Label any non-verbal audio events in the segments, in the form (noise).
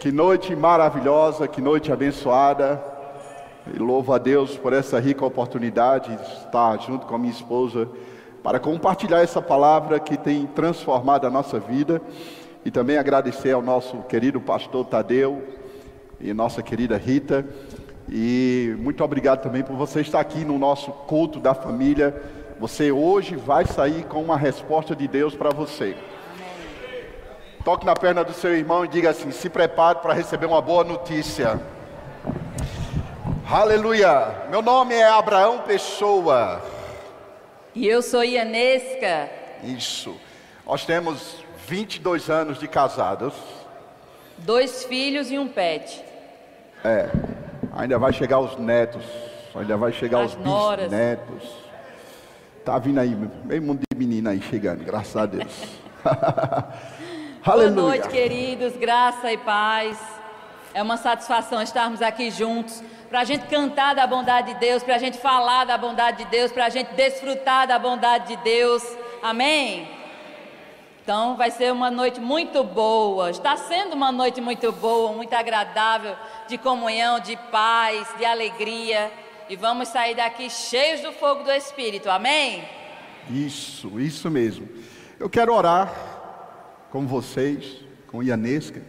Que noite maravilhosa, que noite abençoada. E louvo a Deus por essa rica oportunidade de estar junto com a minha esposa para compartilhar essa palavra que tem transformado a nossa vida. E também agradecer ao nosso querido pastor Tadeu e nossa querida Rita. E muito obrigado também por você estar aqui no nosso culto da família. Você hoje vai sair com uma resposta de Deus para você. Toque na perna do seu irmão e diga assim: se prepare para receber uma boa notícia. Aleluia! Meu nome é Abraão Pessoa. E eu sou Ianesca. Isso. Nós temos 22 anos de casados. Dois filhos e um pet. É. Ainda vai chegar os netos. Ainda vai chegar As os noras. bisnetos. Tá vindo aí, meio mundo de menina aí chegando, graças a Deus. (laughs) Boa Aleluia. noite, queridos. Graça e paz. É uma satisfação estarmos aqui juntos para a gente cantar da bondade de Deus, para a gente falar da bondade de Deus, para a gente desfrutar da bondade de Deus. Amém? Então vai ser uma noite muito boa. Está sendo uma noite muito boa, muito agradável, de comunhão, de paz, de alegria. E vamos sair daqui cheios do fogo do Espírito. Amém? Isso, isso mesmo. Eu quero orar com vocês, com Ianesca,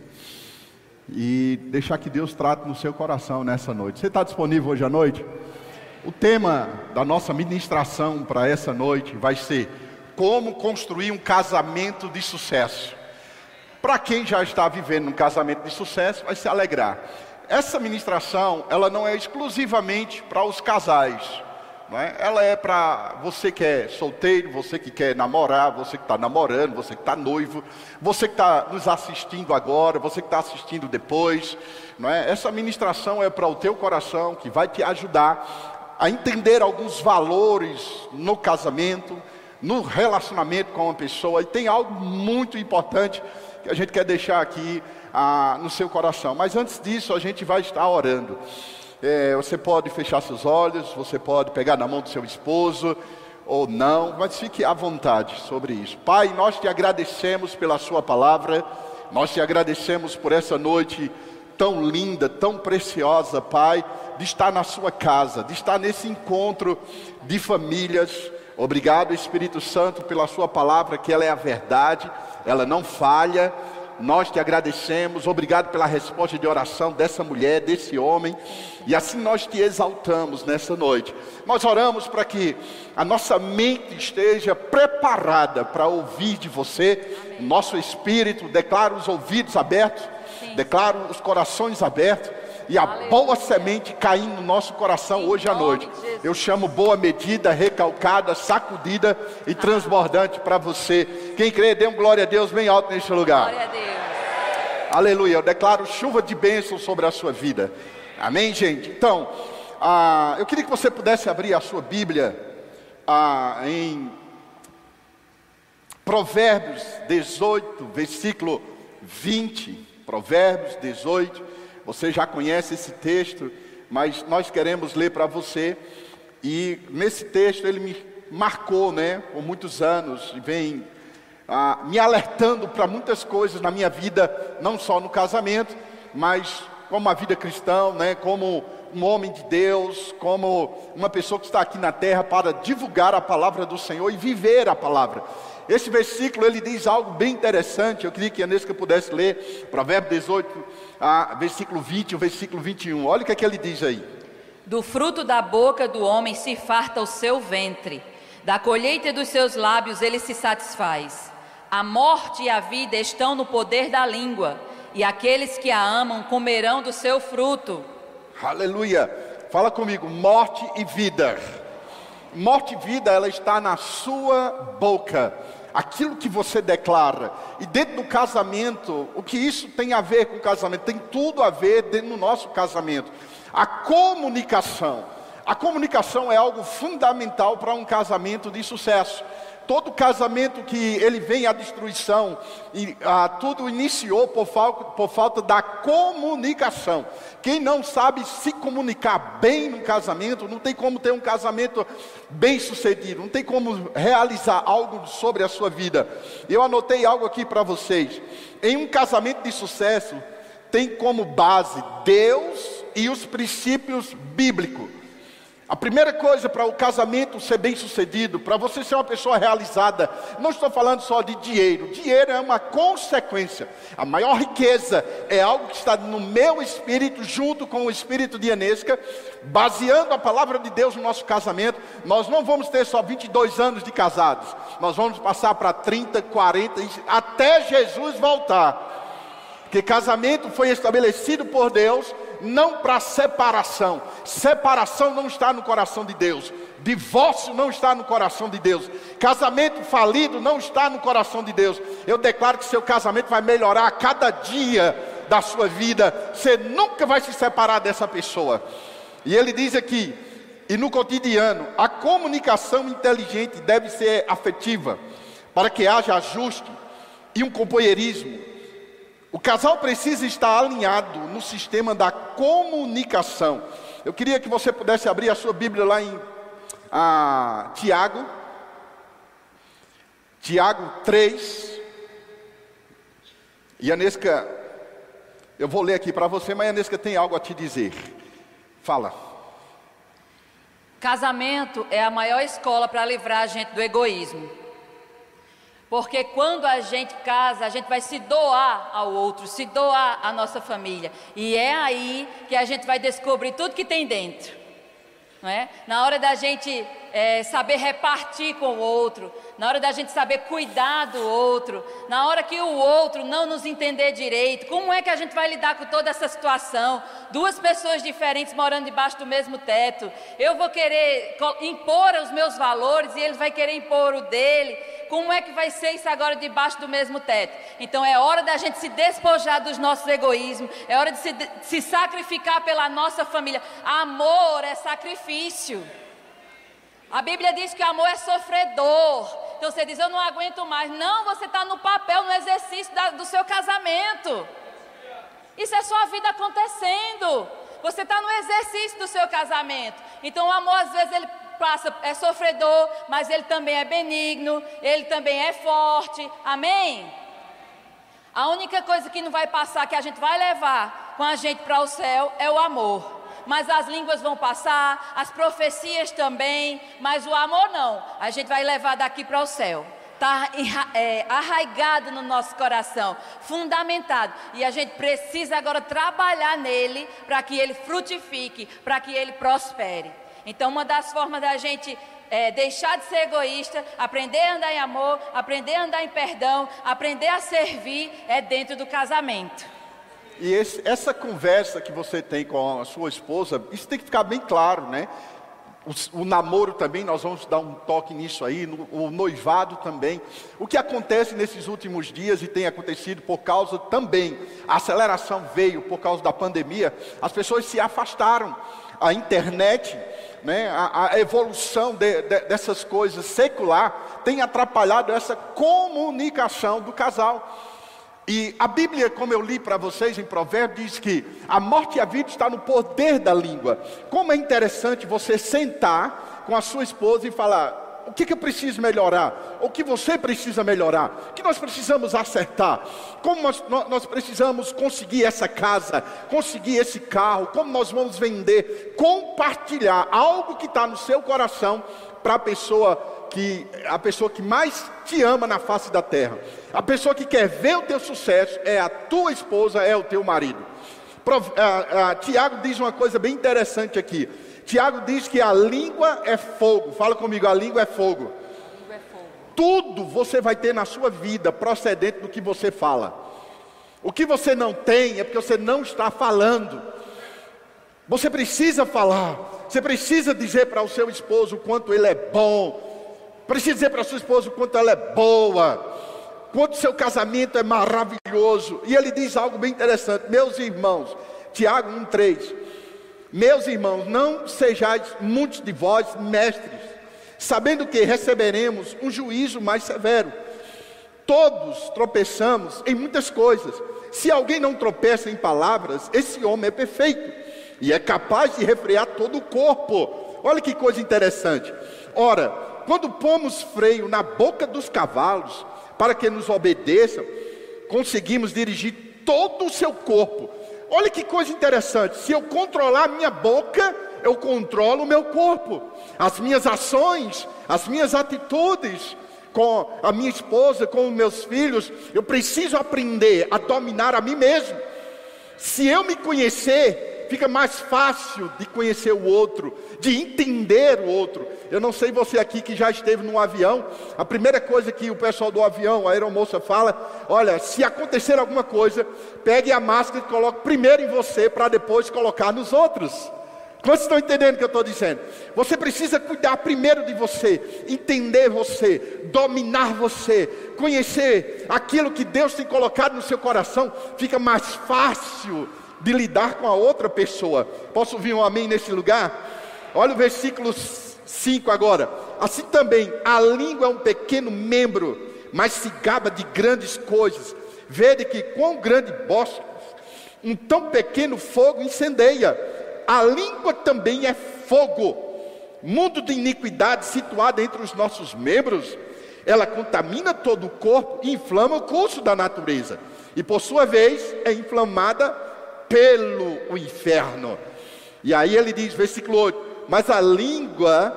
e deixar que Deus trate no seu coração nessa noite. Você está disponível hoje à noite? O tema da nossa ministração para essa noite vai ser como construir um casamento de sucesso. Para quem já está vivendo um casamento de sucesso, vai se alegrar. Essa ministração, ela não é exclusivamente para os casais. É? Ela é para você que é solteiro, você que quer namorar, você que está namorando, você que está noivo, você que está nos assistindo agora, você que está assistindo depois. Não é? Essa ministração é para o teu coração, que vai te ajudar a entender alguns valores no casamento, no relacionamento com uma pessoa. E tem algo muito importante que a gente quer deixar aqui ah, no seu coração. Mas antes disso, a gente vai estar orando. É, você pode fechar seus olhos, você pode pegar na mão do seu esposo ou não, mas fique à vontade sobre isso. Pai, nós te agradecemos pela Sua palavra, nós te agradecemos por essa noite tão linda, tão preciosa, Pai, de estar na Sua casa, de estar nesse encontro de famílias. Obrigado, Espírito Santo, pela Sua palavra, que ela é a verdade, ela não falha. Nós te agradecemos, obrigado pela resposta de oração dessa mulher, desse homem, e assim nós te exaltamos nessa noite. Nós oramos para que a nossa mente esteja preparada para ouvir de você, nosso espírito, declara os ouvidos abertos, declara os corações abertos, e a boa semente caindo no nosso coração Em hoje à noite. Eu chamo boa medida, recalcada, sacudida e transbordante para você. Quem crê, dê um glória a Deus bem alto neste lugar. Glória a Deus. Aleluia. Eu declaro chuva de bênção sobre a sua vida. Amém, gente? Então, ah, eu queria que você pudesse abrir a sua Bíblia ah, em Provérbios 18, versículo 20. Provérbios 18. Você já conhece esse texto, mas nós queremos ler para você. E nesse texto ele me marcou, né, por muitos anos, e vem ah, me alertando para muitas coisas na minha vida, não só no casamento, mas como a vida cristã, né, como um homem de Deus, como uma pessoa que está aqui na terra para divulgar a palavra do Senhor e viver a palavra. Esse versículo ele diz algo bem interessante. Eu queria que a Nesca pudesse ler, Provérbio 18, ah, versículo 20 e o versículo 21. Olha o que, é que ele diz aí. Do fruto da boca do homem se farta o seu ventre, da colheita dos seus lábios ele se satisfaz. A morte e a vida estão no poder da língua, e aqueles que a amam comerão do seu fruto. Aleluia. Fala comigo, morte e vida. Morte e vida, ela está na sua boca. Aquilo que você declara. E dentro do casamento, o que isso tem a ver com o casamento? Tem tudo a ver dentro do nosso casamento. A comunicação. A comunicação é algo fundamental para um casamento de sucesso. Todo casamento que ele vem à destruição, e ah, tudo iniciou por, por falta da comunicação. Quem não sabe se comunicar bem no casamento, não tem como ter um casamento bem sucedido, não tem como realizar algo sobre a sua vida. Eu anotei algo aqui para vocês. Em um casamento de sucesso, tem como base Deus e os princípios bíblicos. A primeira coisa para o casamento ser bem sucedido, para você ser uma pessoa realizada, não estou falando só de dinheiro, dinheiro é uma consequência. A maior riqueza é algo que está no meu espírito, junto com o espírito de Enesca, baseando a palavra de Deus no nosso casamento. Nós não vamos ter só 22 anos de casados, nós vamos passar para 30, 40, até Jesus voltar. Porque casamento foi estabelecido por Deus não para separação. Separação não está no coração de Deus. Divórcio não está no coração de Deus. Casamento falido não está no coração de Deus. Eu declaro que seu casamento vai melhorar a cada dia da sua vida. Você nunca vai se separar dessa pessoa. E ele diz aqui: e no cotidiano, a comunicação inteligente deve ser afetiva, para que haja ajuste e um companheirismo o casal precisa estar alinhado no sistema da comunicação. Eu queria que você pudesse abrir a sua Bíblia lá em ah, Tiago, Tiago 3. E Anesca, eu vou ler aqui para você, mas Anesca tem algo a te dizer. Fala. Casamento é a maior escola para livrar a gente do egoísmo. Porque quando a gente casa, a gente vai se doar ao outro, se doar à nossa família. E é aí que a gente vai descobrir tudo que tem dentro. Não é? Na hora da gente é, saber repartir com o outro, na hora da gente saber cuidar do outro, na hora que o outro não nos entender direito, como é que a gente vai lidar com toda essa situação? Duas pessoas diferentes morando debaixo do mesmo teto, eu vou querer impor os meus valores e ele vai querer impor o dele. Como é que vai ser isso agora debaixo do mesmo teto? Então é hora da gente se despojar dos nossos egoísmos, é hora de se, de se sacrificar pela nossa família. Amor é sacrifício. A Bíblia diz que o amor é sofredor. Então você diz, eu não aguento mais. Não, você está no papel, no exercício da, do seu casamento. Isso é sua vida acontecendo. Você está no exercício do seu casamento. Então o amor, às vezes, ele passa, é sofredor, mas ele também é benigno, ele também é forte. Amém? A única coisa que não vai passar, que a gente vai levar com a gente para o céu, é o amor mas as línguas vão passar, as profecias também, mas o amor não. A gente vai levar daqui para o céu. Está é, arraigado no nosso coração, fundamentado. E a gente precisa agora trabalhar nele para que ele frutifique, para que ele prospere. Então, uma das formas da gente é, deixar de ser egoísta, aprender a andar em amor, aprender a andar em perdão, aprender a servir, é dentro do casamento. E esse, essa conversa que você tem com a sua esposa, isso tem que ficar bem claro, né? O, o, namoro também, nós vamos dar um toque nisso aí, no, o noivado também. O que acontece nesses últimos dias e tem acontecido por causa também, a aceleração veio por causa da pandemia, as pessoas se afastaram. A internet, né, a, a evolução de, de, dessas coisas secular tem atrapalhado essa comunicação do casal. E a Bíblia, como eu li para vocês em Provérbios, diz que a morte e a vida está no poder da língua. Como é interessante você sentar com a sua esposa e falar: o que, que eu preciso melhorar? O que você precisa melhorar? O que nós precisamos acertar? Como nós, nós precisamos conseguir essa casa, conseguir esse carro? Como nós vamos vender? Compartilhar algo que está no seu coração para a pessoa que a pessoa que mais te ama na face da terra. A pessoa que quer ver o teu sucesso é a tua esposa, é o teu marido. Tiago diz uma coisa bem interessante aqui. Tiago diz que a língua é fogo. Fala comigo, a língua é fogo. é fogo. Tudo você vai ter na sua vida procedente do que você fala. O que você não tem é porque você não está falando. Você precisa falar. Você precisa dizer para o seu esposo o quanto ele é bom, Precisa dizer para sua esposa o quanto ela é boa, quanto seu casamento é maravilhoso. E ele diz algo bem interessante, meus irmãos, Tiago 1,3. Meus irmãos, não sejais muitos de vós mestres, sabendo que receberemos um juízo mais severo. Todos tropeçamos em muitas coisas. Se alguém não tropeça em palavras, esse homem é perfeito e é capaz de refrear todo o corpo. Olha que coisa interessante. Ora, quando pomos freio na boca dos cavalos para que nos obedeçam, conseguimos dirigir todo o seu corpo olha que coisa interessante: se eu controlar a minha boca, eu controlo o meu corpo, as minhas ações, as minhas atitudes com a minha esposa, com os meus filhos, eu preciso aprender a dominar a mim mesmo. Se eu me conhecer, fica mais fácil de conhecer o outro, de entender o outro. Eu não sei você aqui que já esteve num avião, a primeira coisa que o pessoal do avião, a aeromoça fala: olha, se acontecer alguma coisa, pegue a máscara e coloque primeiro em você para depois colocar nos outros. Quantos estão entendendo o que eu estou dizendo? Você precisa cuidar primeiro de você, entender você, dominar você, conhecer aquilo que Deus tem colocado no seu coração, fica mais fácil de lidar com a outra pessoa. Posso ouvir um amém nesse lugar? Olha o versículo 5 agora. Assim também, a língua é um pequeno membro, mas se gaba de grandes coisas. Vede que quão grande bosque, um tão pequeno fogo incendeia a língua também é fogo, mundo de iniquidade situado entre os nossos membros. Ela contamina todo o corpo e inflama o curso da natureza, e por sua vez é inflamada pelo inferno. E aí ele diz, versículo 8: Mas a língua,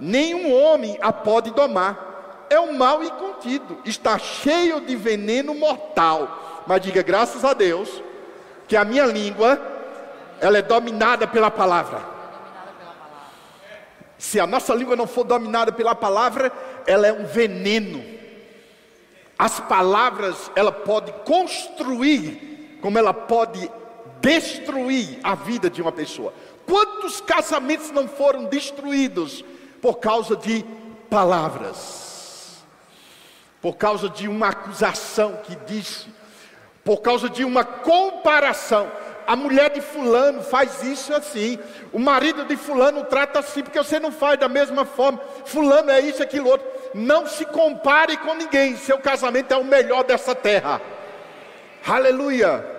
nenhum homem a pode domar, é um mal incontido, está cheio de veneno mortal. Mas diga graças a Deus que a minha língua ela é dominada pela palavra. Se a nossa língua não for dominada pela palavra, ela é um veneno. As palavras, ela pode construir, como ela pode destruir a vida de uma pessoa. Quantos casamentos não foram destruídos por causa de palavras? Por causa de uma acusação que disse, por causa de uma comparação a mulher de fulano faz isso assim, o marido de fulano trata assim, porque você não faz da mesma forma, fulano é isso, aquilo outro. Não se compare com ninguém, seu casamento é o melhor dessa terra. Aleluia.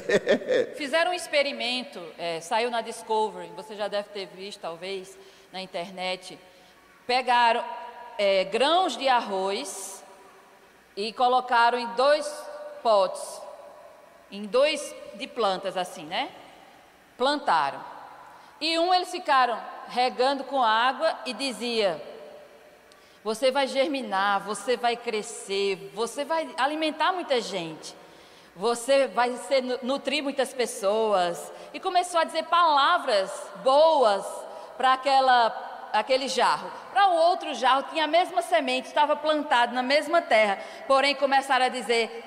(laughs) Fizeram um experimento, é, saiu na Discovery, você já deve ter visto, talvez, na internet. Pegaram é, grãos de arroz e colocaram em dois potes em dois de plantas assim, né? Plantaram. E um eles ficaram regando com água e dizia: Você vai germinar, você vai crescer, você vai alimentar muita gente. Você vai ser, nutrir muitas pessoas. E começou a dizer palavras boas para aquela aquele jarro. Para o outro jarro tinha a mesma semente, estava plantado na mesma terra, porém começaram a dizer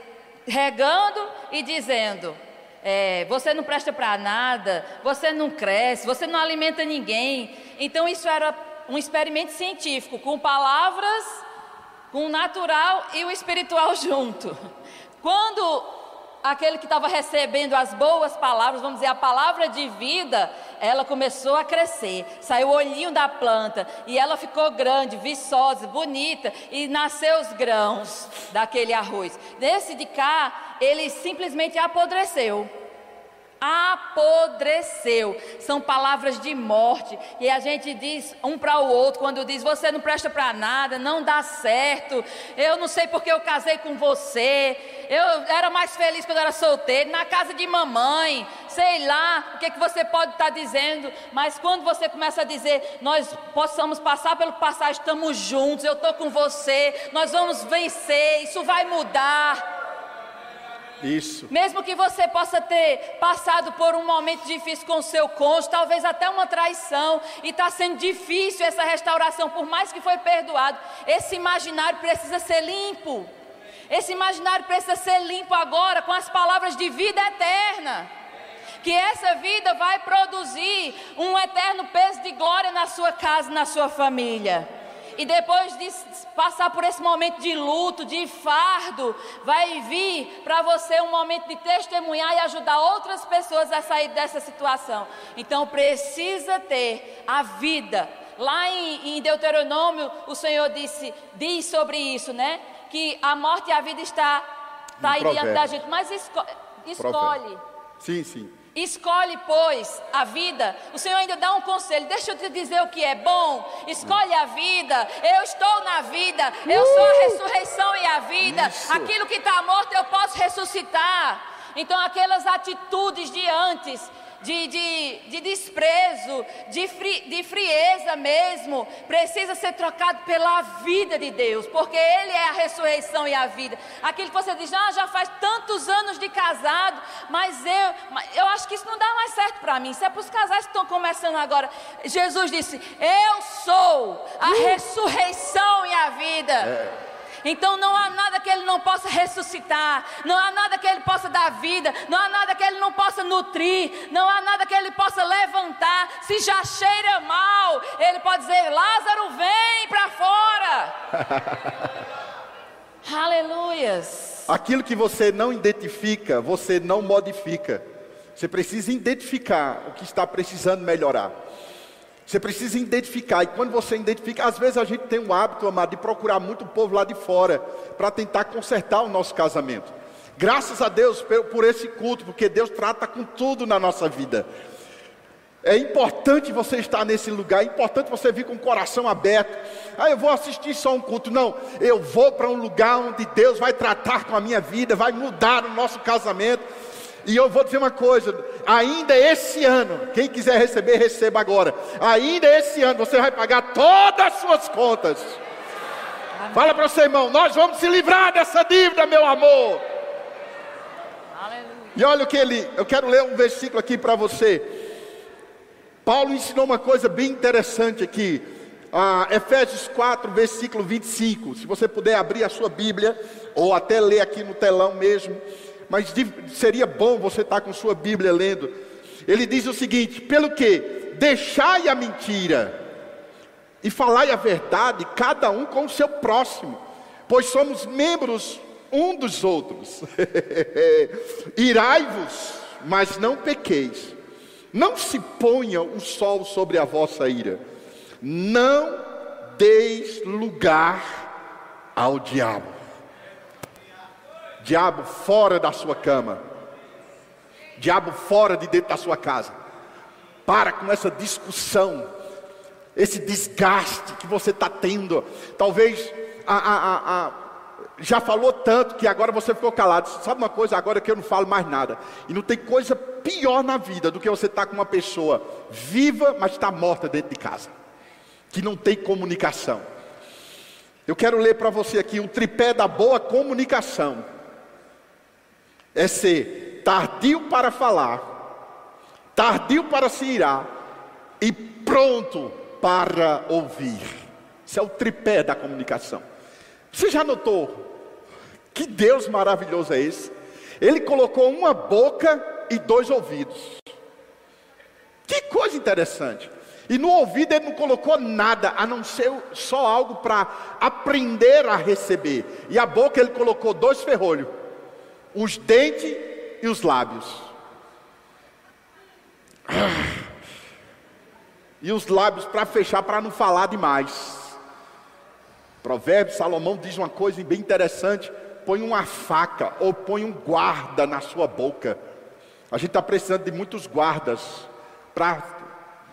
regando e dizendo: é, você não presta para nada, você não cresce, você não alimenta ninguém. Então, isso era um experimento científico, com palavras, com o natural e o espiritual (laughs) junto. Quando aquele que estava recebendo as boas palavras, vamos dizer, a palavra de vida, ela começou a crescer. Saiu o olhinho da planta e ela ficou grande, viçosa, bonita e nasceu os grãos daquele arroz. Nesse de cá, ele simplesmente apodreceu apodreceu. São palavras de morte. E a gente diz um para o outro quando diz: "Você não presta para nada, não dá certo. Eu não sei porque eu casei com você. Eu era mais feliz quando era solteiro, na casa de mamãe. Sei lá o que que você pode estar tá dizendo, mas quando você começa a dizer: "Nós possamos passar pelo passar, estamos juntos, eu estou com você, nós vamos vencer, isso vai mudar". Isso. Mesmo que você possa ter passado por um momento difícil com o seu cônjuge, talvez até uma traição, e está sendo difícil essa restauração, por mais que foi perdoado, esse imaginário precisa ser limpo. Esse imaginário precisa ser limpo agora com as palavras de vida eterna. Que essa vida vai produzir um eterno peso de glória na sua casa, na sua família. E depois de passar por esse momento de luto, de fardo, vai vir para você um momento de testemunhar e ajudar outras pessoas a sair dessa situação. Então precisa ter a vida. Lá em, em Deuteronômio, o Senhor disse, diz sobre isso, né? Que a morte e a vida está, está aí diante da gente. Mas esco, escolhe. Sim, sim. Escolhe, pois, a vida. O Senhor ainda dá um conselho. Deixa eu te dizer o que é bom. Escolhe a vida. Eu estou na vida. Eu sou a ressurreição e a vida. Isso. Aquilo que está morto eu posso ressuscitar. Então, aquelas atitudes de antes de, de, de desprezo, de, fri, de frieza mesmo, precisa ser trocado pela vida de Deus, porque Ele é a ressurreição e a vida. Aquilo que você diz, ah, já faz tantos anos de casado, mas eu, eu acho que isso não dá mais certo para mim. Isso é para os casais que estão começando agora. Jesus disse: Eu sou a uh! ressurreição e a vida. É. Então não há nada que ele não possa ressuscitar, não há nada que ele possa dar vida, não há nada que ele não possa nutrir, não há nada que ele possa levantar. Se já cheira mal, ele pode dizer: Lázaro, vem para fora. (laughs) Aleluias. Aquilo que você não identifica, você não modifica. Você precisa identificar o que está precisando melhorar. Você precisa identificar, e quando você identifica, às vezes a gente tem um hábito, amado, de procurar muito povo lá de fora para tentar consertar o nosso casamento. Graças a Deus por esse culto, porque Deus trata com tudo na nossa vida. É importante você estar nesse lugar, é importante você vir com o coração aberto. Ah, eu vou assistir só um culto. Não, eu vou para um lugar onde Deus vai tratar com a minha vida, vai mudar o nosso casamento. E eu vou dizer uma coisa: ainda esse ano, quem quiser receber, receba agora. Ainda esse ano você vai pagar todas as suas contas. Amém. Fala para o seu irmão: nós vamos se livrar dessa dívida, meu amor. Aleluia. E olha o que ele, eu quero ler um versículo aqui para você. Paulo ensinou uma coisa bem interessante aqui. Ah, Efésios 4, versículo 25. Se você puder abrir a sua Bíblia, ou até ler aqui no telão mesmo mas seria bom você estar com sua Bíblia lendo. Ele diz o seguinte: pelo que deixai a mentira e falai a verdade, cada um com o seu próximo, pois somos membros um dos outros. (laughs) Irai-vos, mas não pequeis. Não se ponha o sol sobre a vossa ira. Não deis lugar ao diabo. Diabo fora da sua cama. Diabo fora de dentro da sua casa. Para com essa discussão, esse desgaste que você está tendo. Talvez a, a, a, já falou tanto que agora você ficou calado. Sabe uma coisa? Agora que eu não falo mais nada. E não tem coisa pior na vida do que você estar tá com uma pessoa viva, mas está morta dentro de casa. Que não tem comunicação. Eu quero ler para você aqui o tripé da boa comunicação é ser tardio para falar, tardio para se irar e pronto para ouvir. Isso é o tripé da comunicação. Você já notou que Deus maravilhoso é esse? Ele colocou uma boca e dois ouvidos. Que coisa interessante. E no ouvido ele não colocou nada, a não ser só algo para aprender a receber. E a boca ele colocou dois ferrolhos os dentes e os lábios. E os lábios para fechar, para não falar demais. Provérbio, Salomão diz uma coisa bem interessante: põe uma faca ou põe um guarda na sua boca. A gente está precisando de muitos guardas para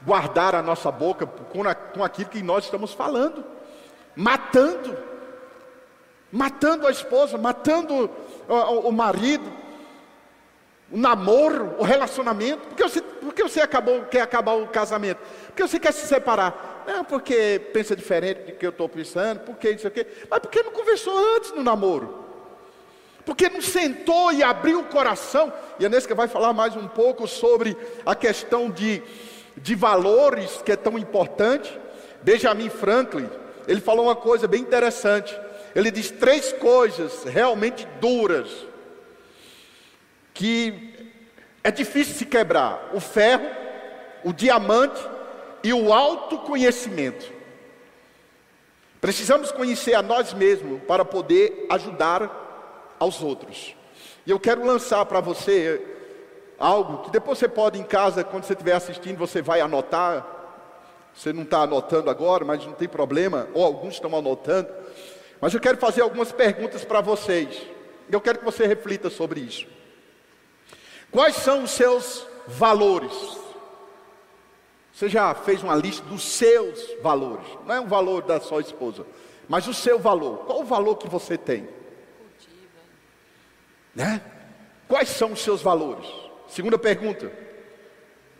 guardar a nossa boca com, a, com aquilo que nós estamos falando, matando, matando a esposa, matando o, o marido, o namoro, o relacionamento. Por que você, por que você acabou, quer acabar o casamento? Por que você quer se separar? Não, porque pensa diferente do que eu estou pensando, porque isso aqui. Mas por que não conversou antes no namoro? Porque não sentou e abriu o coração. E a Nesca vai falar mais um pouco sobre a questão de, de valores que é tão importante. Benjamin Franklin, ele falou uma coisa bem interessante ele diz três coisas realmente duras, que é difícil se quebrar: o ferro, o diamante e o autoconhecimento. Precisamos conhecer a nós mesmos para poder ajudar aos outros. E eu quero lançar para você algo que depois você pode em casa, quando você estiver assistindo, você vai anotar. Você não está anotando agora, mas não tem problema, ou alguns estão anotando. Mas eu quero fazer algumas perguntas para vocês. Eu quero que você reflita sobre isso. Quais são os seus valores. Você já fez uma lista dos seus valores? Não é o valor da sua esposa, mas o seu valor. Qual o valor que você tem? Né? Quais são os seus valores? Segunda pergunta: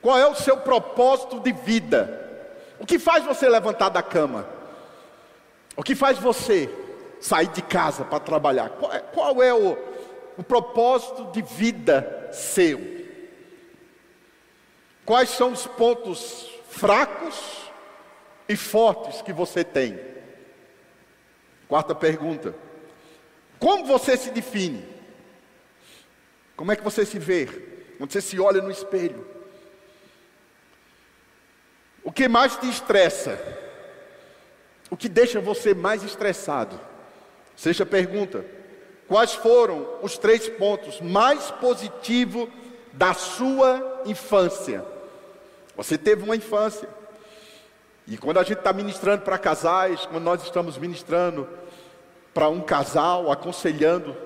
qual é o seu propósito de vida? O que faz você levantar da cama? O que faz você sair de casa para trabalhar? Qual é, qual é o, o propósito de vida seu? Quais são os pontos fracos e fortes que você tem? Quarta pergunta: Como você se define? Como é que você se vê? Quando você se olha no espelho? O que mais te estressa? O que deixa você mais estressado? Sexta pergunta: Quais foram os três pontos mais positivos da sua infância? Você teve uma infância. E quando a gente está ministrando para casais, quando nós estamos ministrando para um casal, aconselhando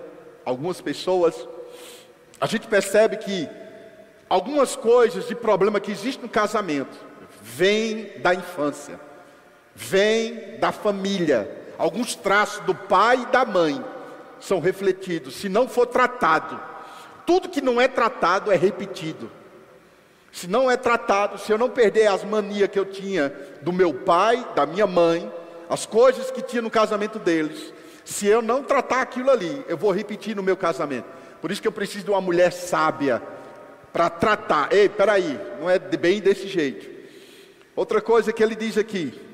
algumas pessoas, a gente percebe que algumas coisas de problema que existe no casamento vêm da infância, vêm da família. Alguns traços do pai e da mãe são refletidos. Se não for tratado, tudo que não é tratado é repetido. Se não é tratado, se eu não perder as manias que eu tinha do meu pai, da minha mãe, as coisas que tinha no casamento deles, se eu não tratar aquilo ali, eu vou repetir no meu casamento. Por isso que eu preciso de uma mulher sábia para tratar. Ei, peraí, não é bem desse jeito. Outra coisa que ele diz aqui.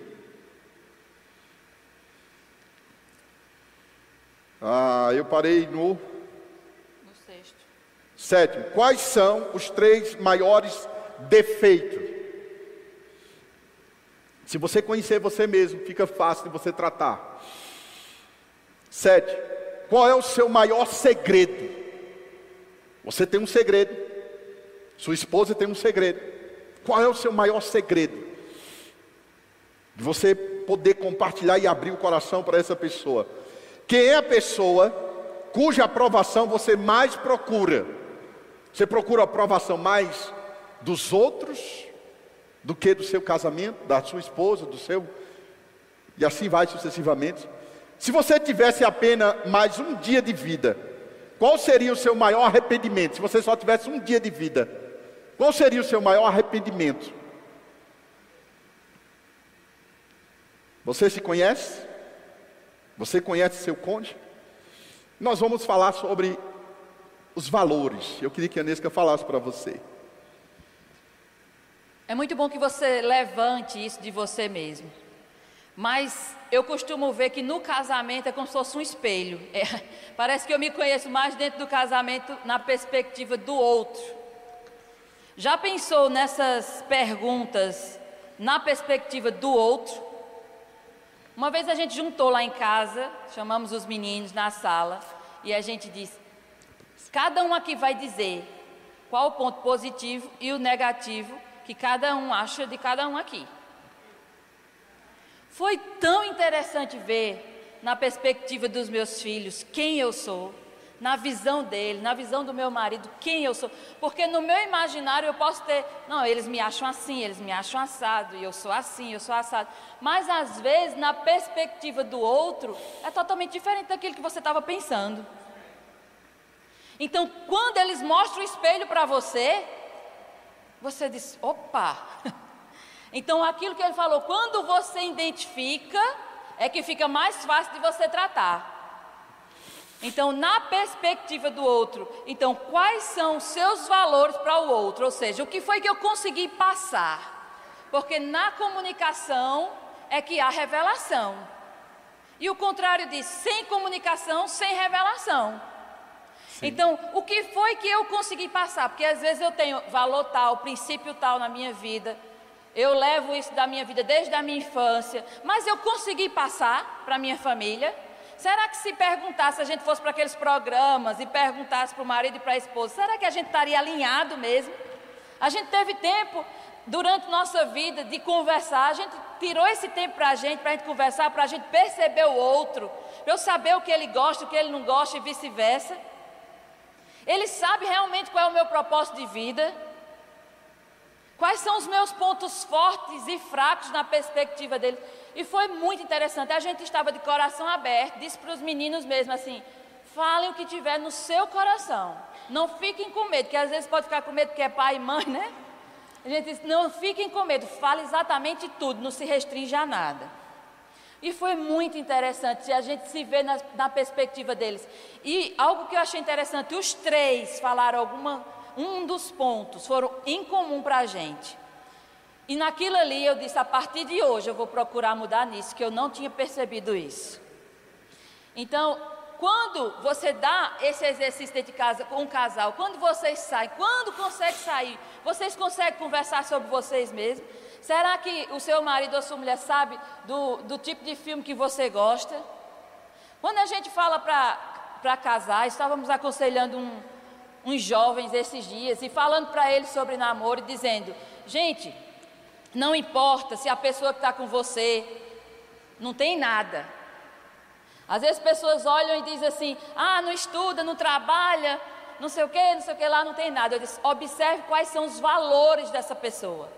Ah, eu parei no. No sexto. Sétimo. Quais são os três maiores defeitos? Se você conhecer você mesmo, fica fácil de você tratar. Sete. Qual é o seu maior segredo? Você tem um segredo. Sua esposa tem um segredo. Qual é o seu maior segredo? De você poder compartilhar e abrir o coração para essa pessoa. Quem é a pessoa cuja aprovação você mais procura? Você procura a aprovação mais dos outros do que do seu casamento, da sua esposa, do seu. E assim vai sucessivamente. Se você tivesse apenas mais um dia de vida, qual seria o seu maior arrependimento? Se você só tivesse um dia de vida, qual seria o seu maior arrependimento? Você se conhece? Você conhece seu cônjuge? Nós vamos falar sobre os valores. Eu queria que a Nesca falasse para você. É muito bom que você levante isso de você mesmo. Mas eu costumo ver que no casamento é como se fosse um espelho. É, (laughs) parece que eu me conheço mais dentro do casamento na perspectiva do outro. Já pensou nessas perguntas na perspectiva do outro? Uma vez a gente juntou lá em casa, chamamos os meninos na sala e a gente disse: cada um aqui vai dizer qual o ponto positivo e o negativo que cada um acha de cada um aqui. Foi tão interessante ver, na perspectiva dos meus filhos, quem eu sou, na visão dele, na visão do meu marido, quem eu sou. Porque no meu imaginário eu posso ter, não, eles me acham assim, eles me acham assado, e eu sou assim, eu sou assado. Mas às vezes, na perspectiva do outro, é totalmente diferente daquilo que você estava pensando. Então, quando eles mostram o espelho para você, você diz: opa! (laughs) Então, aquilo que ele falou, quando você identifica, é que fica mais fácil de você tratar. Então, na perspectiva do outro, então quais são os seus valores para o outro? Ou seja, o que foi que eu consegui passar? Porque na comunicação é que há revelação. E o contrário diz, sem comunicação, sem revelação. Sim. Então, o que foi que eu consegui passar? Porque às vezes eu tenho valor tal, princípio tal na minha vida, eu levo isso da minha vida desde a minha infância, mas eu consegui passar para a minha família. Será que se perguntasse, se a gente fosse para aqueles programas e perguntasse para o marido e para a esposa, será que a gente estaria alinhado mesmo? A gente teve tempo durante nossa vida de conversar, a gente tirou esse tempo para a gente, para a gente conversar, para a gente perceber o outro, para eu saber o que ele gosta, o que ele não gosta e vice-versa. Ele sabe realmente qual é o meu propósito de vida. Quais são os meus pontos fortes e fracos na perspectiva deles? E foi muito interessante. A gente estava de coração aberto, disse para os meninos mesmo assim: falem o que tiver no seu coração. Não fiquem com medo, que às vezes pode ficar com medo que é pai e mãe, né? A gente disse: não fiquem com medo, fale exatamente tudo, não se restrinja a nada. E foi muito interessante a gente se ver na, na, perspectiva deles. E algo que eu achei interessante, os três falaram alguma, um dos pontos, foram em comum para a gente. E naquilo ali eu disse, a partir de hoje eu vou procurar mudar nisso, que eu não tinha percebido isso. Então, quando você dá esse exercício de casa com um casal, quando vocês saem, quando consegue sair, vocês conseguem conversar sobre vocês mesmos? Será que o seu marido ou sua mulher sabe do, do tipo de filme que você gosta? Quando a gente fala para casar, estávamos aconselhando um, uns jovens esses dias e falando para eles sobre namoro e dizendo: gente, não importa se a pessoa que está com você não tem nada. Às vezes pessoas olham e dizem assim: ah, não estuda, não trabalha, não sei o que, não sei o que lá, não tem nada. Eu disse: observe quais são os valores dessa pessoa.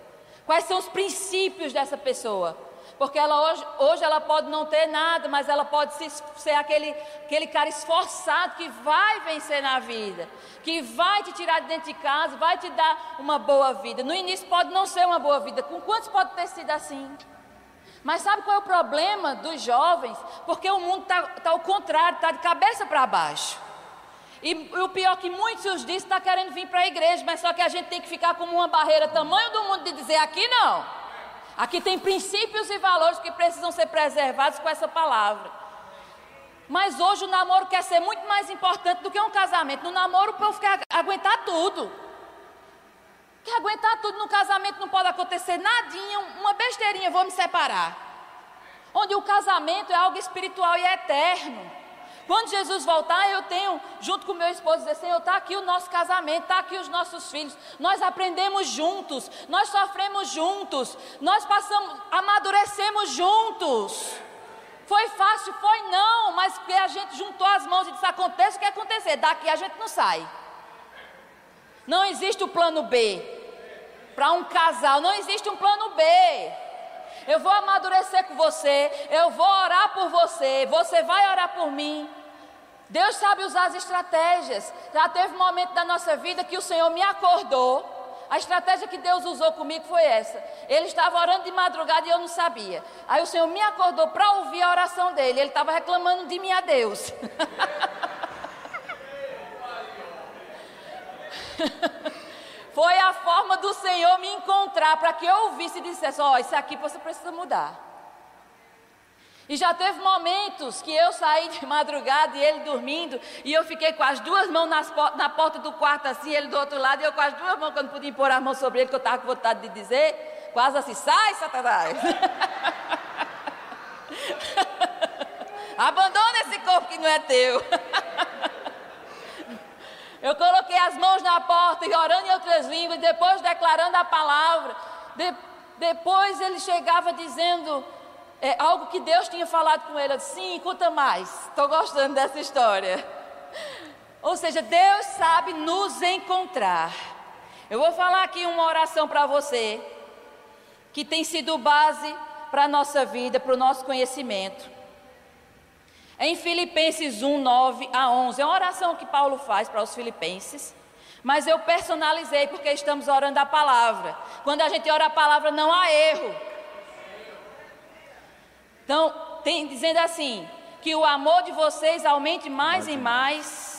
Quais são os princípios dessa pessoa? Porque ela hoje, hoje ela pode não ter nada, mas ela pode ser, ser aquele, aquele cara esforçado que vai vencer na vida, que vai te tirar de dentro de casa, vai te dar uma boa vida. No início pode não ser uma boa vida. Com quantos pode ter sido assim? Mas sabe qual é o problema dos jovens? Porque o mundo está tá ao contrário, está de cabeça para baixo. E, o pior que muitos dizem está querendo vir para a igreja, mas só que a gente tem que ficar como uma barreira tamanho do mundo de dizer aqui não. Aqui tem princípios e valores que precisam ser preservados com essa palavra. Mas hoje o namoro quer ser muito mais importante do que um casamento. No namoro o povo quer aguentar tudo. Quer aguentar tudo no casamento, não pode acontecer nadinha, uma besteirinha, vou me separar. Onde o casamento é algo espiritual e eterno. Quando Jesus voltar, eu tenho, junto com meu esposo, dizer: Senhor, está aqui o nosso casamento, está aqui os nossos filhos. Nós aprendemos juntos, nós sofremos juntos, nós passamos, amadurecemos juntos. Foi fácil? Foi não, mas porque a gente juntou as mãos e disse: aconteça o que acontecer, daqui a gente não sai. Não existe o plano B. Para um casal, não existe um plano B. Eu vou amadurecer com você, eu vou orar por você, você vai orar por mim. Deus sabe usar as estratégias. Já teve um momento da nossa vida que o Senhor me acordou. A estratégia que Deus usou comigo foi essa. Ele estava orando de madrugada e eu não sabia. Aí o Senhor me acordou para ouvir a oração dele. Ele estava reclamando de mim a Deus. (laughs) Foi a forma do Senhor me encontrar para que eu ouvisse e dissesse: Ó, oh, isso aqui você precisa mudar. E já teve momentos que eu saí de madrugada e ele dormindo, e eu fiquei com as duas mãos nas, na porta do quarto assim, ele do outro lado, e eu com as duas mãos, quando podia pôr a mão sobre ele, que eu estava com vontade de dizer, quase assim: sai, Satanás! (laughs) Abandona esse corpo que não é teu. (laughs) Eu coloquei as mãos na porta e orando em outras línguas, depois declarando a palavra. De, depois ele chegava dizendo é, algo que Deus tinha falado com ele. Eu disse, sim, conta mais. Estou gostando dessa história. Ou seja, Deus sabe nos encontrar. Eu vou falar aqui uma oração para você, que tem sido base para a nossa vida, para o nosso conhecimento. Em Filipenses 1, 9 a 11, é uma oração que Paulo faz para os filipenses, mas eu personalizei porque estamos orando a palavra. Quando a gente ora a palavra, não há erro. Então, tem dizendo assim: que o amor de vocês aumente mais e mais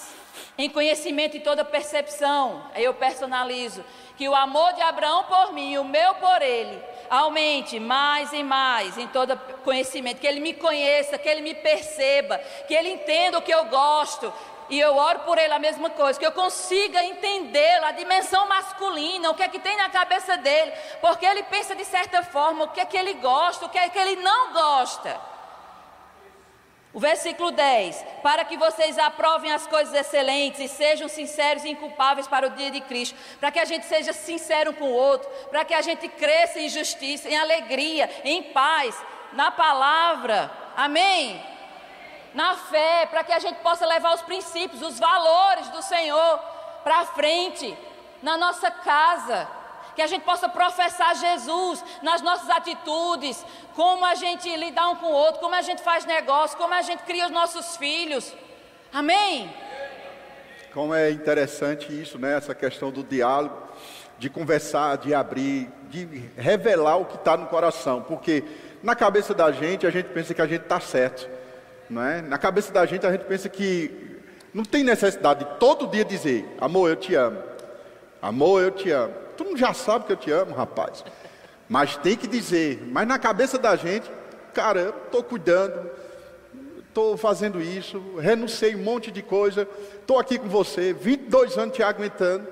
em conhecimento e toda percepção. Eu personalizo que o amor de Abraão por mim e o meu por ele aumente mais e mais em todo conhecimento, que ele me conheça, que ele me perceba, que ele entenda o que eu gosto. E eu oro por ele a mesma coisa, que eu consiga entendê-lo, a dimensão masculina, o que é que tem na cabeça dele, porque ele pensa de certa forma, o que é que ele gosta, o que é que ele não gosta. O versículo 10: Para que vocês aprovem as coisas excelentes e sejam sinceros e inculpáveis para o dia de Cristo, para que a gente seja sincero um com o outro, para que a gente cresça em justiça, em alegria, em paz, na palavra, amém? Na fé, para que a gente possa levar os princípios, os valores do Senhor para frente, na nossa casa, que a gente possa professar Jesus nas nossas atitudes, como a gente lidar um com o outro, como a gente faz negócio, como a gente cria os nossos filhos. Amém? Como é interessante isso, né? Essa questão do diálogo, de conversar, de abrir, de revelar o que está no coração, porque na cabeça da gente a gente pensa que a gente está certo, não é? Na cabeça da gente a gente pensa que não tem necessidade de todo dia dizer, amor, eu te amo, amor, eu te amo. Tu não já sabe que eu te amo, rapaz. Mas tem que dizer. Mas na cabeça da gente, cara, eu estou cuidando, estou fazendo isso, renunciei um monte de coisa, estou aqui com você, 22 anos te aguentando,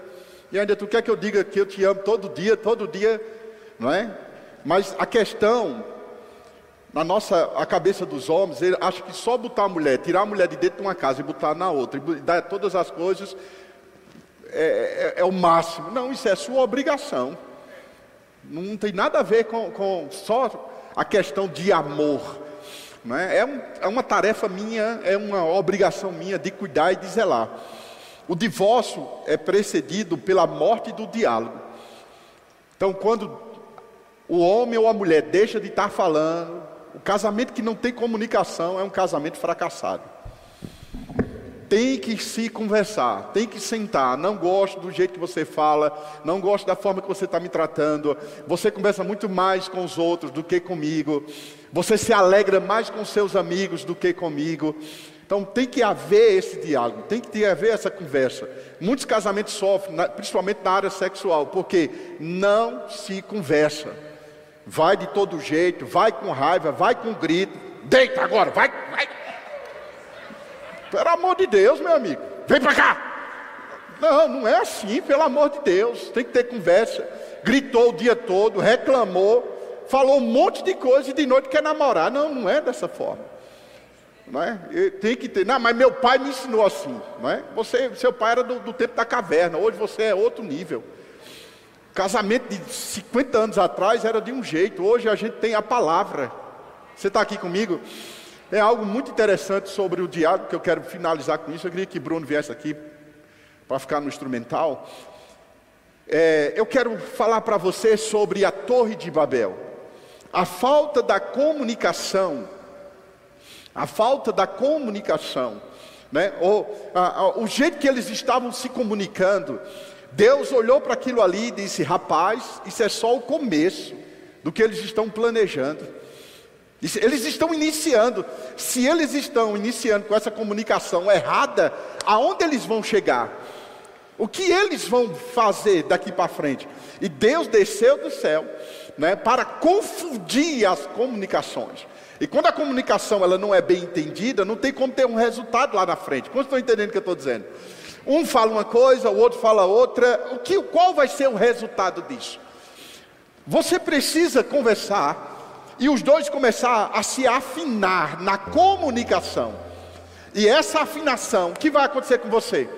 e ainda tu quer que eu diga que eu te amo todo dia, todo dia, não é? Mas a questão, na nossa, a cabeça dos homens, ele acha que só botar a mulher, tirar a mulher de dentro de uma casa e botar na outra, e dar todas as coisas, é, é, é o máximo. Não, isso é sua obrigação. Não tem nada a ver com, com só a questão de amor. É? É, um, é uma tarefa minha, é uma obrigação minha de cuidar e de zelar. O divórcio é precedido pela morte do diálogo. Então, quando o homem ou a mulher deixa de estar falando, o casamento que não tem comunicação é um casamento fracassado. Tem que se conversar, tem que sentar. Não gosto do jeito que você fala, não gosto da forma que você está me tratando. Você conversa muito mais com os outros do que comigo. Você se alegra mais com seus amigos do que comigo. Então tem que haver esse diálogo, tem que haver essa conversa. Muitos casamentos sofrem, principalmente na área sexual, porque não se conversa. Vai de todo jeito, vai com raiva, vai com grito. Deita agora, vai, vai. Pelo amor de Deus, meu amigo, vem para cá. Não, não é assim, pelo amor de Deus. Tem que ter conversa. Gritou o dia todo, reclamou falou um monte de coisa e de noite quer namorar. Não, não é dessa forma. Não é? Tem que ter. Não, mas meu pai me ensinou assim. Não é? Você, seu pai era do, do tempo da caverna, hoje você é outro nível. Casamento de 50 anos atrás era de um jeito, hoje a gente tem a palavra. Você está aqui comigo? É algo muito interessante sobre o diálogo que eu quero finalizar com isso. Eu queria que Bruno viesse aqui para ficar no instrumental. É, eu quero falar para você sobre a Torre de Babel a falta da comunicação, a falta da comunicação, né? ou a, a, o jeito que eles estavam se comunicando, Deus olhou para aquilo ali e disse: rapaz, isso é só o começo do que eles estão planejando. Eles estão iniciando. Se eles estão iniciando com essa comunicação errada, aonde eles vão chegar? O que eles vão fazer daqui para frente? E Deus desceu do céu né, para confundir as comunicações. E quando a comunicação ela não é bem entendida, não tem como ter um resultado lá na frente. Quantos estão entendendo o que eu estou dizendo? Um fala uma coisa, o outro fala outra. O que, qual vai ser o resultado disso? Você precisa conversar e os dois começar a se afinar na comunicação. E essa afinação, o que vai acontecer com você?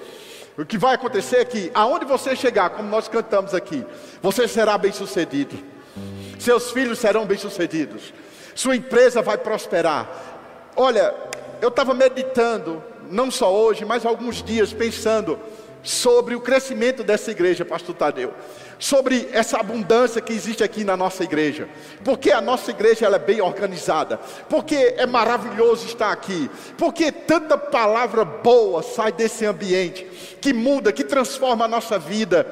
O que vai acontecer é que, aonde você chegar, como nós cantamos aqui, você será bem sucedido seus filhos serão bem-sucedidos, sua empresa vai prosperar. Olha, eu estava meditando, não só hoje, mas alguns dias, pensando sobre o crescimento dessa igreja, Pastor Tadeu sobre essa abundância que existe aqui na nossa igreja, porque a nossa igreja ela é bem organizada, porque é maravilhoso estar aqui, porque tanta palavra boa sai desse ambiente, que muda, que transforma a nossa vida.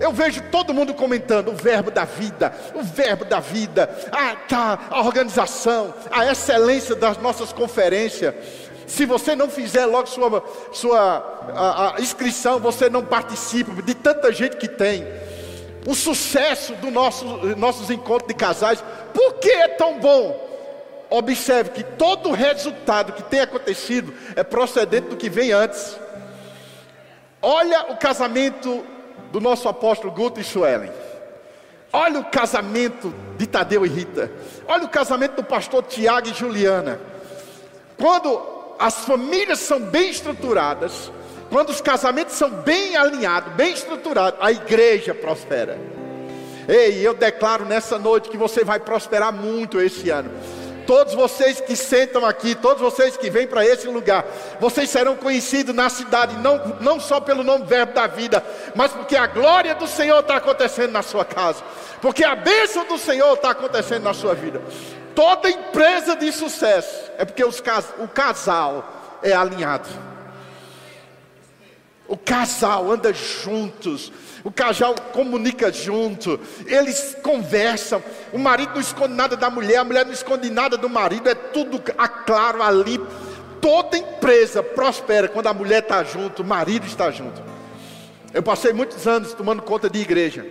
Eu vejo todo mundo comentando o verbo da vida, o verbo da vida, a, tá, a organização, a excelência das nossas conferências. Se você não fizer logo sua, sua a, a inscrição, você não participa de tanta gente que tem o sucesso dos nosso, nossos encontros de casais. Por que é tão bom? Observe que todo resultado que tem acontecido é procedente do que vem antes. Olha o casamento do nosso apóstolo Guto e Suelen. Olha o casamento de Tadeu e Rita. Olha o casamento do pastor Tiago e Juliana. Quando as famílias são bem estruturadas, quando os casamentos são bem alinhados, bem estruturados, a igreja prospera. Ei, eu declaro nessa noite que você vai prosperar muito esse ano. Todos vocês que sentam aqui, todos vocês que vêm para esse lugar, vocês serão conhecidos na cidade, não, não só pelo nome Verbo da Vida, mas porque a glória do Senhor está acontecendo na sua casa, porque a bênção do Senhor está acontecendo na sua vida. Toda empresa de sucesso é porque os, o casal é alinhado. O casal anda juntos, o casal comunica junto, eles conversam. O marido não esconde nada da mulher, a mulher não esconde nada do marido, é tudo claro ali. Toda empresa prospera quando a mulher está junto, o marido está junto. Eu passei muitos anos tomando conta de igreja.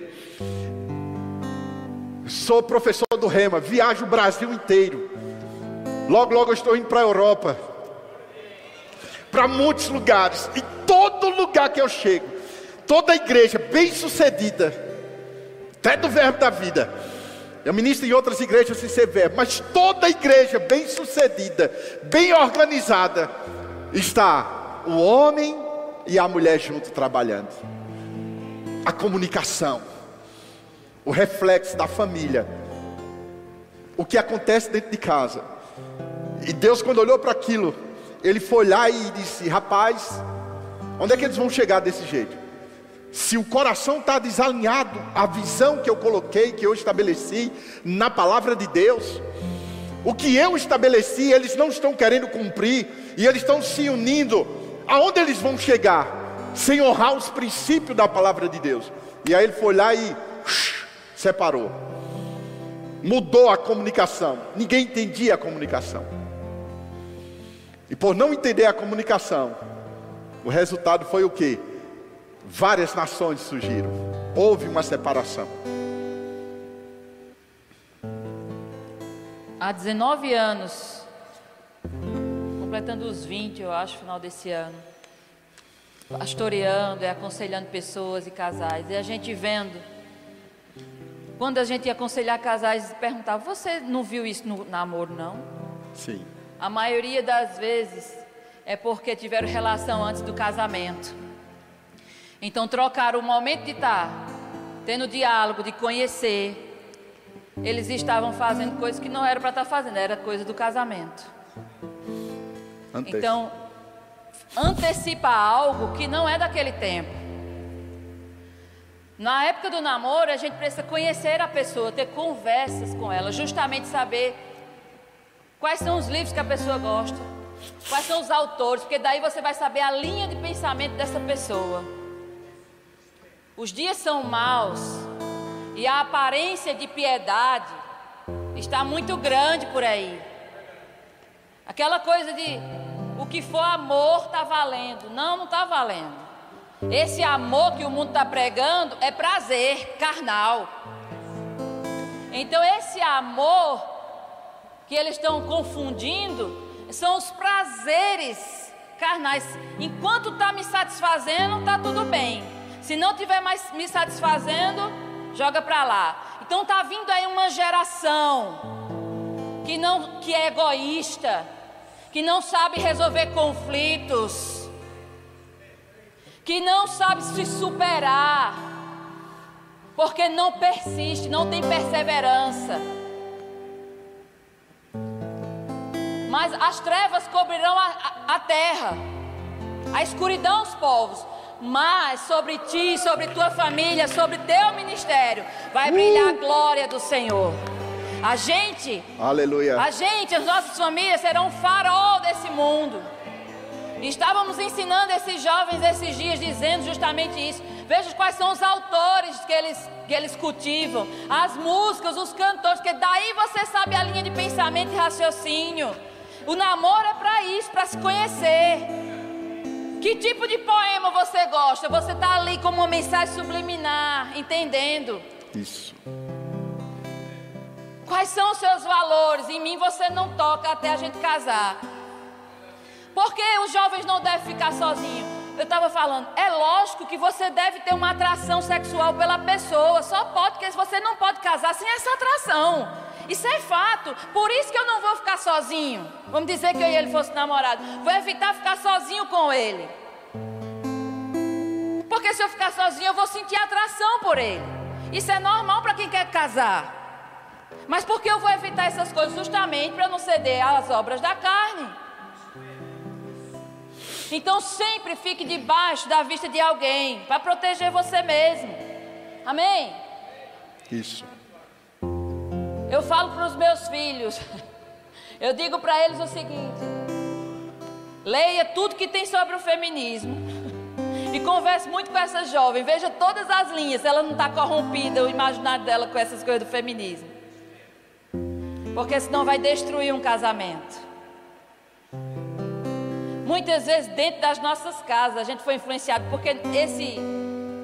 Sou professor do Rema, viajo o Brasil inteiro. Logo, logo eu estou indo para a Europa para muitos lugares, e todo lugar que eu chego, toda igreja bem sucedida, até do verbo da vida, eu ministro em outras igrejas sem ser verbo, mas toda igreja bem sucedida, bem organizada, está o homem e a mulher junto trabalhando. A comunicação, o reflexo da família, o que acontece dentro de casa. E Deus, quando olhou para aquilo, ele foi lá e disse: Rapaz, onde é que eles vão chegar desse jeito? Se o coração está desalinhado, a visão que eu coloquei, que eu estabeleci na palavra de Deus, o que eu estabeleci, eles não estão querendo cumprir, e eles estão se unindo, aonde eles vão chegar? Sem honrar os princípios da palavra de Deus. E aí ele foi lá e separou, mudou a comunicação, ninguém entendia a comunicação. E por não entender a comunicação, o resultado foi o que? Várias nações surgiram. Houve uma separação. Há 19 anos, completando os 20, eu acho, final desse ano, pastoreando e aconselhando pessoas e casais, e a gente vendo. Quando a gente ia aconselhar casais, perguntava: Você não viu isso no namoro, não? Sim. A maioria das vezes é porque tiveram relação antes do casamento. Então trocaram o momento de estar tendo diálogo, de conhecer. Eles estavam fazendo coisas que não era para estar fazendo, era coisa do casamento. Então, antecipa algo que não é daquele tempo. Na época do namoro, a gente precisa conhecer a pessoa, ter conversas com ela, justamente saber Quais são os livros que a pessoa gosta? Quais são os autores? Porque daí você vai saber a linha de pensamento dessa pessoa. Os dias são maus e a aparência de piedade está muito grande por aí. Aquela coisa de o que for amor está valendo. Não, não está valendo. Esse amor que o mundo está pregando é prazer carnal. Então, esse amor que eles estão confundindo são os prazeres carnais. Enquanto está me satisfazendo, está tudo bem. Se não estiver mais me satisfazendo, joga para lá. Então está vindo aí uma geração que não que é egoísta, que não sabe resolver conflitos, que não sabe se superar, porque não persiste, não tem perseverança. Mas as trevas cobrirão a, a, a terra, a escuridão os povos. Mas sobre ti, sobre tua família, sobre teu ministério, vai brilhar a uh! glória do Senhor. A gente, aleluia, a gente, as nossas famílias serão um farol desse mundo. Estávamos ensinando esses jovens esses dias, dizendo justamente isso. Veja quais são os autores que eles, que eles cultivam, as músicas, os cantores, que daí você sabe a linha de pensamento e raciocínio. O namoro é para isso, para se conhecer. Que tipo de poema você gosta? Você está ali como uma mensagem subliminar, entendendo? Isso. Quais são os seus valores? Em mim você não toca até a gente casar. Porque os jovens não devem ficar sozinhos. Eu estava falando, é lógico que você deve ter uma atração sexual pela pessoa. Só pode, porque você não pode casar sem essa atração. Isso é fato. Por isso que eu não vou ficar sozinho. Vamos dizer que eu e ele fosse namorado. Vou evitar ficar sozinho com ele. Porque se eu ficar sozinho, eu vou sentir atração por ele. Isso é normal para quem quer casar. Mas por que eu vou evitar essas coisas? Justamente para não ceder às obras da carne. Então sempre fique debaixo da vista de alguém para proteger você mesmo. Amém? Isso. Eu falo para os meus filhos, (laughs) eu digo para eles o seguinte: leia tudo que tem sobre o feminismo. (laughs) E converse muito com essa jovem, veja todas as linhas, ela não está corrompida, o imaginário dela com essas coisas do feminismo. Porque senão vai destruir um casamento. Muitas vezes dentro das nossas casas a gente foi influenciado porque esse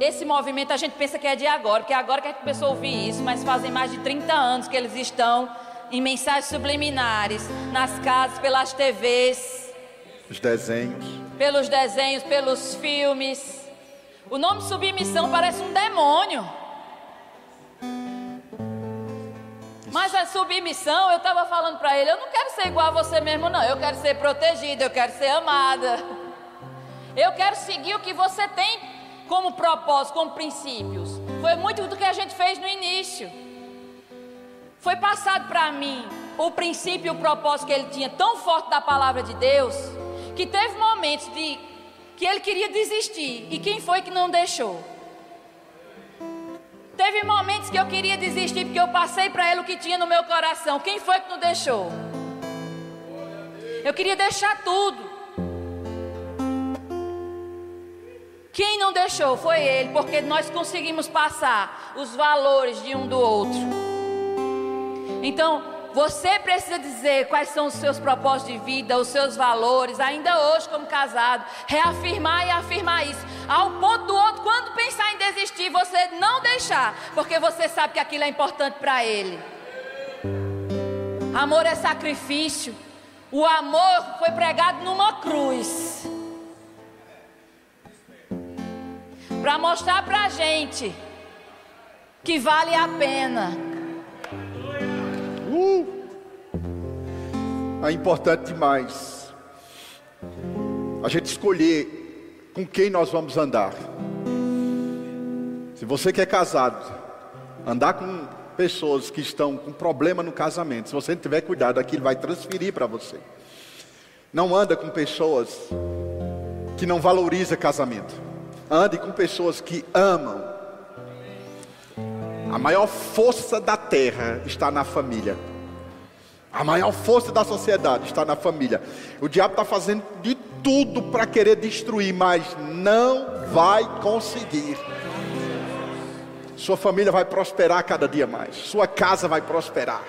esse movimento a gente pensa que é de agora, que é agora que a gente começou a ouvir isso, mas fazem mais de 30 anos que eles estão em mensagens subliminares, nas casas, pelas TVs, os desenhos, pelos desenhos, pelos filmes. O nome submissão parece um demônio. Mas a submissão, eu estava falando para ele, eu não quero ser igual a você mesmo, não. Eu quero ser protegida, eu quero ser amada. Eu quero seguir o que você tem como propósito, como princípios. Foi muito do que a gente fez no início. Foi passado para mim o princípio e o propósito que ele tinha tão forte da palavra de Deus, que teve momentos de que ele queria desistir. E quem foi que não deixou? Teve momentos que eu queria desistir porque eu passei para ele o que tinha no meu coração. Quem foi que não deixou? Eu queria deixar tudo. Quem não deixou foi ele, porque nós conseguimos passar os valores de um do outro. Então, você precisa dizer quais são os seus propósitos de vida, os seus valores, ainda hoje como casado, reafirmar e afirmar isso. Ao ponto do outro, quando pensar em desistir, você não deixar, porque você sabe que aquilo é importante para ele. Amor é sacrifício. O amor foi pregado numa cruz. Para mostrar para a gente que vale a pena. Uh! É importante demais a gente escolher com quem nós vamos andar. Se você que é casado, andar com pessoas que estão com problema no casamento, se você não tiver cuidado, aquilo vai transferir para você. Não anda com pessoas que não valorizam casamento. Ande com pessoas que amam a maior força da terra está na família. A maior força da sociedade está na família. O diabo está fazendo de tudo para querer destruir, mas não vai conseguir. Sua família vai prosperar cada dia mais. Sua casa vai prosperar.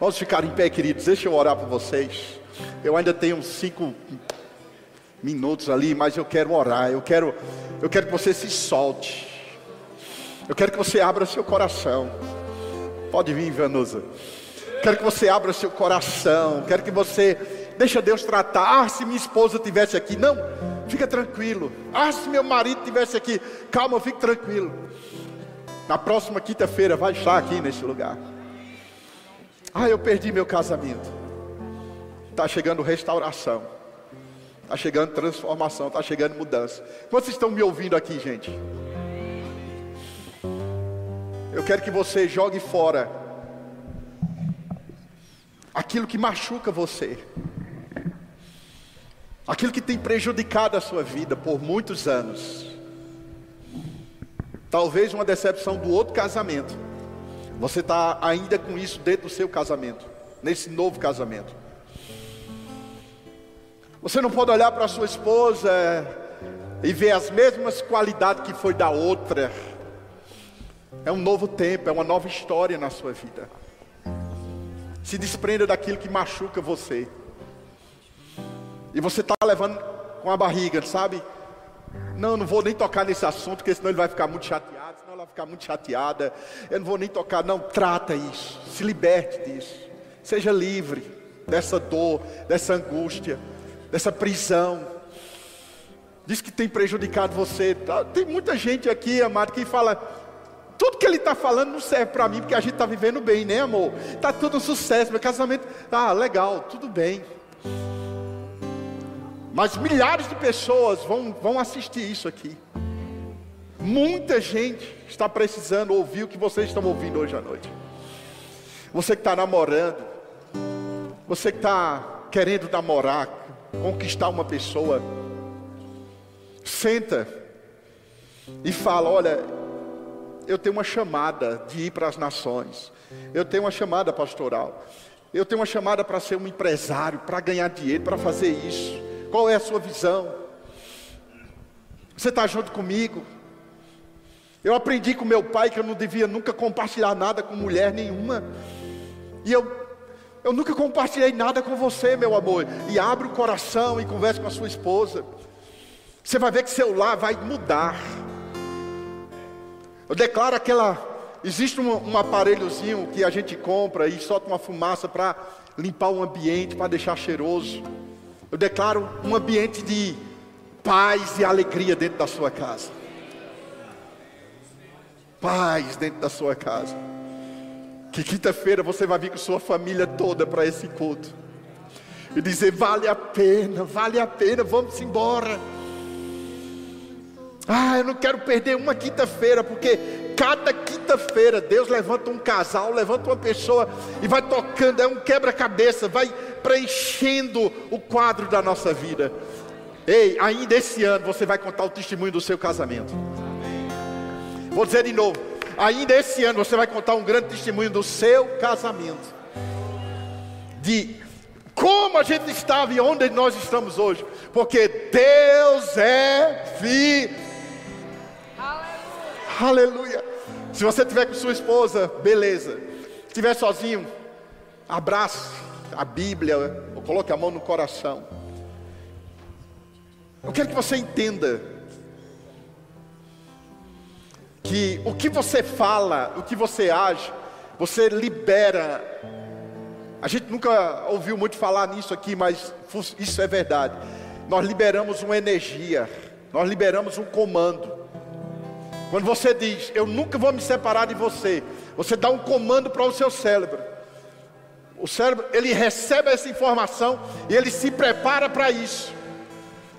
Vamos ficar em pé, queridos. Deixa eu orar por vocês. Eu ainda tenho cinco minutos ali, mas eu quero orar. Eu quero, eu quero que você se solte. Eu quero que você abra seu coração. Pode vir, Vanusa. Quero que você abra seu coração. Quero que você deixa Deus tratar. Ah, se minha esposa tivesse aqui, não. Fica tranquilo. Ah, se meu marido tivesse aqui, calma, fique tranquilo. Na próxima quinta-feira vai estar aqui nesse lugar. Ah, eu perdi meu casamento. Está chegando restauração. Está chegando transformação. Está chegando mudança. Vocês estão me ouvindo aqui, gente? Eu quero que você jogue fora aquilo que machuca você, aquilo que tem prejudicado a sua vida por muitos anos. Talvez uma decepção do outro casamento. Você está ainda com isso dentro do seu casamento, nesse novo casamento. Você não pode olhar para sua esposa e ver as mesmas qualidades que foi da outra é um novo tempo, é uma nova história na sua vida. Se desprenda daquilo que machuca você. E você está levando com a barriga, sabe? Não, não vou nem tocar nesse assunto, porque senão ele vai ficar muito chateado, senão ela vai ficar muito chateada. Eu não vou nem tocar, não, trata isso, se liberte disso. Seja livre dessa dor, dessa angústia, dessa prisão. Diz que tem prejudicado você. Tá, tem muita gente aqui, amado, que fala: tudo que ele está falando não serve para mim, porque a gente está vivendo bem, né, amor? Está tudo sucesso, meu casamento. Ah, legal, tudo bem. Mas milhares de pessoas vão, vão assistir isso aqui. Muita gente está precisando ouvir o que vocês estão ouvindo hoje à noite. Você que está namorando, você que está querendo namorar, conquistar uma pessoa, senta e fala: Olha, eu tenho uma chamada de ir para as nações, eu tenho uma chamada pastoral, eu tenho uma chamada para ser um empresário, para ganhar dinheiro, para fazer isso. Qual é a sua visão? Você está junto comigo? Eu aprendi com meu pai que eu não devia nunca compartilhar nada com mulher nenhuma. E eu, eu nunca compartilhei nada com você, meu amor. E abre o coração e converse com a sua esposa. Você vai ver que seu lar vai mudar. Eu declaro aquela. Existe um, um aparelhozinho que a gente compra e solta uma fumaça para limpar o ambiente, para deixar cheiroso. Eu declaro um ambiente de paz e alegria dentro da sua casa. Paz dentro da sua casa. Que quinta-feira você vai vir com sua família toda para esse culto. E dizer: vale a pena, vale a pena, vamos embora. Ah, eu não quero perder uma quinta-feira, porque cada quinta-feira Deus levanta um casal, levanta uma pessoa e vai tocando, é um quebra-cabeça, vai preenchendo o quadro da nossa vida. Ei, ainda esse ano você vai contar o testemunho do seu casamento. Vou dizer de novo, ainda esse ano você vai contar um grande testemunho do seu casamento. De como a gente estava e onde nós estamos hoje. Porque Deus é fiel. Aleluia. Aleluia. Se você estiver com sua esposa, beleza. Se estiver sozinho, abrace a Bíblia, ou coloque a mão no coração. Eu quero que você entenda que o que você fala, o que você age, você libera. A gente nunca ouviu muito falar nisso aqui, mas isso é verdade. Nós liberamos uma energia, nós liberamos um comando. Quando você diz, eu nunca vou me separar de você, você dá um comando para o seu cérebro. O cérebro, ele recebe essa informação e ele se prepara para isso.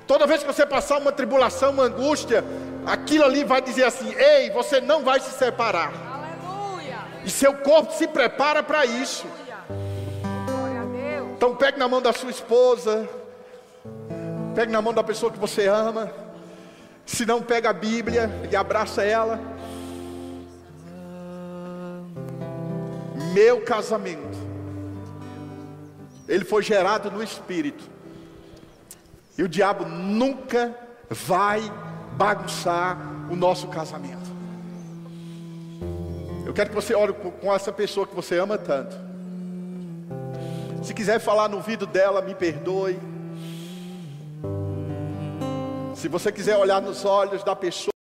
Toda vez que você passar uma tribulação, uma angústia, aquilo ali vai dizer assim: Ei, você não vai se separar. Aleluia. E seu corpo se prepara para isso. Então pegue na mão da sua esposa, pegue na mão da pessoa que você ama. Se não, pega a Bíblia e abraça ela. Meu casamento, ele foi gerado no Espírito. E o diabo nunca vai bagunçar o nosso casamento. Eu quero que você ore com essa pessoa que você ama tanto. Se quiser falar no ouvido dela, me perdoe. Se você quiser olhar nos olhos da pessoa.